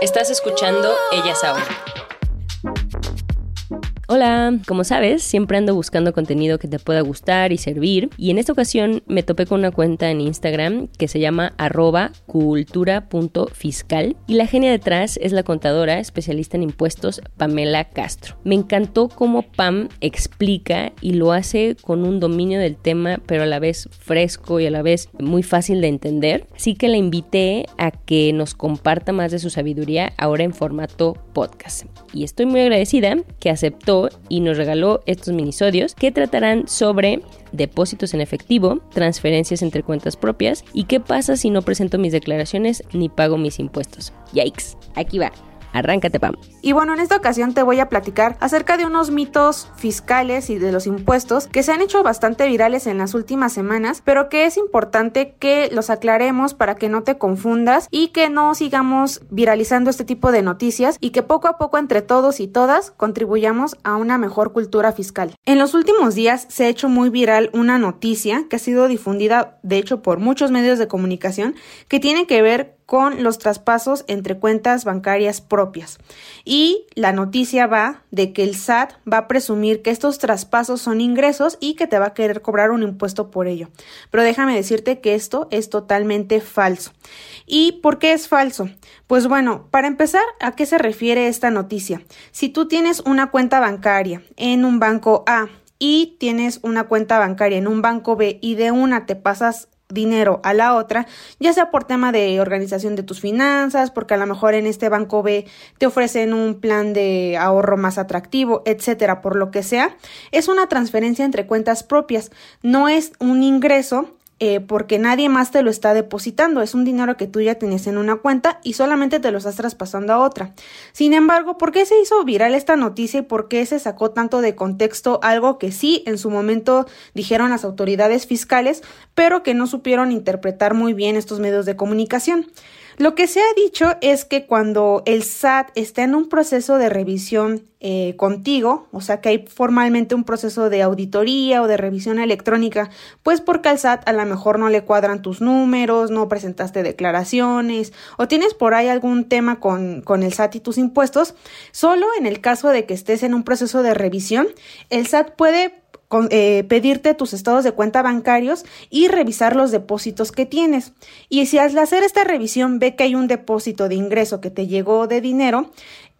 Estás escuchando Ellas Ahora. Hola, como sabes, siempre ando buscando contenido que te pueda gustar y servir y en esta ocasión me topé con una cuenta en Instagram que se llama arroba cultura.fiscal y la genia detrás es la contadora especialista en impuestos Pamela Castro. Me encantó cómo Pam explica y lo hace con un dominio del tema pero a la vez fresco y a la vez muy fácil de entender, así que la invité a que nos comparta más de su sabiduría ahora en formato podcast y estoy muy agradecida que aceptó y nos regaló estos minisodios que tratarán sobre depósitos en efectivo, transferencias entre cuentas propias y qué pasa si no presento mis declaraciones ni pago mis impuestos. Yikes, aquí va. Arráncate, Pam. Y bueno, en esta ocasión te voy a platicar acerca de unos mitos fiscales y de los impuestos que se han hecho bastante virales en las últimas semanas, pero que es importante que los aclaremos para que no te confundas y que no sigamos viralizando este tipo de noticias y que poco a poco entre todos y todas contribuyamos a una mejor cultura fiscal. En los últimos días se ha hecho muy viral una noticia que ha sido difundida de hecho por muchos medios de comunicación que tiene que ver con los traspasos entre cuentas bancarias propias. Y la noticia va de que el SAT va a presumir que estos traspasos son ingresos y que te va a querer cobrar un impuesto por ello. Pero déjame decirte que esto es totalmente falso. ¿Y por qué es falso? Pues bueno, para empezar, ¿a qué se refiere esta noticia? Si tú tienes una cuenta bancaria en un banco A y tienes una cuenta bancaria en un banco B y de una te pasas dinero a la otra, ya sea por tema de organización de tus finanzas, porque a lo mejor en este banco B te ofrecen un plan de ahorro más atractivo, etcétera, por lo que sea, es una transferencia entre cuentas propias, no es un ingreso eh, porque nadie más te lo está depositando. Es un dinero que tú ya tienes en una cuenta y solamente te lo estás traspasando a otra. Sin embargo, ¿por qué se hizo viral esta noticia y por qué se sacó tanto de contexto algo que sí en su momento dijeron las autoridades fiscales, pero que no supieron interpretar muy bien estos medios de comunicación? Lo que se ha dicho es que cuando el SAT está en un proceso de revisión eh, contigo, o sea que hay formalmente un proceso de auditoría o de revisión electrónica, pues porque al SAT a lo mejor no le cuadran tus números, no presentaste declaraciones o tienes por ahí algún tema con, con el SAT y tus impuestos, solo en el caso de que estés en un proceso de revisión, el SAT puede eh, pedirte tus estados de cuenta bancarios y revisar los depósitos que tienes. Y si al hacer esta revisión ve que hay un depósito de ingreso que te llegó de dinero,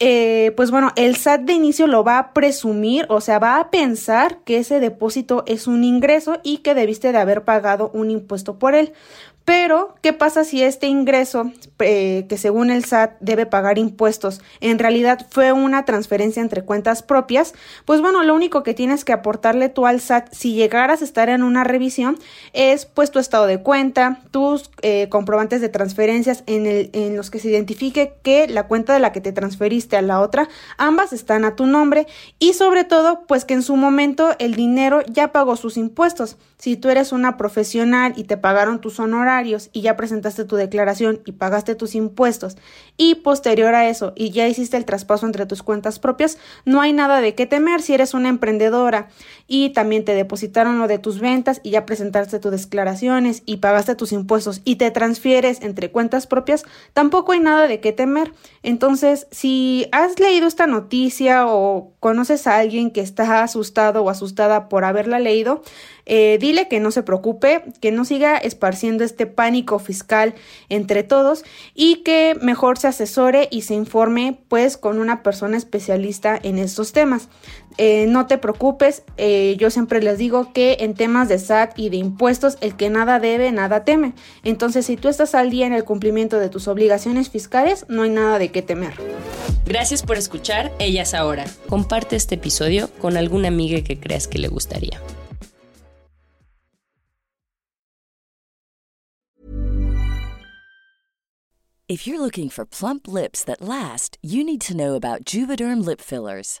eh, pues bueno, el SAT de inicio lo va a presumir, o sea, va a pensar que ese depósito es un ingreso y que debiste de haber pagado un impuesto por él. Pero, ¿qué pasa si este ingreso, eh, que según el SAT debe pagar impuestos, en realidad fue una transferencia entre cuentas propias? Pues bueno, lo único que tienes que aportarle tú al SAT si llegaras a estar en una revisión es pues tu estado de cuenta, tus eh, comprobantes de transferencias en, los que se identifique que la cuenta de la que te transferiste a la otra, ambas están a tu nombre y sobre todo pues que en su momento el dinero ya pagó sus impuestos. Si tú eres una profesional y te pagaron tus honorarios y ya presentaste tu declaración y pagaste tus impuestos y posterior a eso y ya hiciste el traspaso entre tus cuentas propias, no hay nada de qué temer si eres una emprendedora y también te depositaron lo de tus ventas y ya presentaste tus declaraciones y pagaste tus impuestos y te transfieres entre cuentas propias, tampoco hay nada de qué temer. Entonces, si has leído esta noticia o conoces a alguien que está asustado o asustada por haberla leído, eh, dile que no se preocupe, que no siga esparciendo este pánico fiscal entre todos y que mejor se asesore y se informe pues con una persona especialista en estos temas. Eh, no te preocupes, eh, yo siempre les digo que en temas de SAT y de impuestos el que nada debe, nada teme. Entonces si tú estás al día en el cumplimiento de tus obligaciones fiscales, no hay nada de qué temer. Gracias por escuchar Ellas Ahora. Comparte este episodio con alguna amiga que creas que le gustaría. If you're looking for plump lips that last, you need to know about Juvederm lip fillers.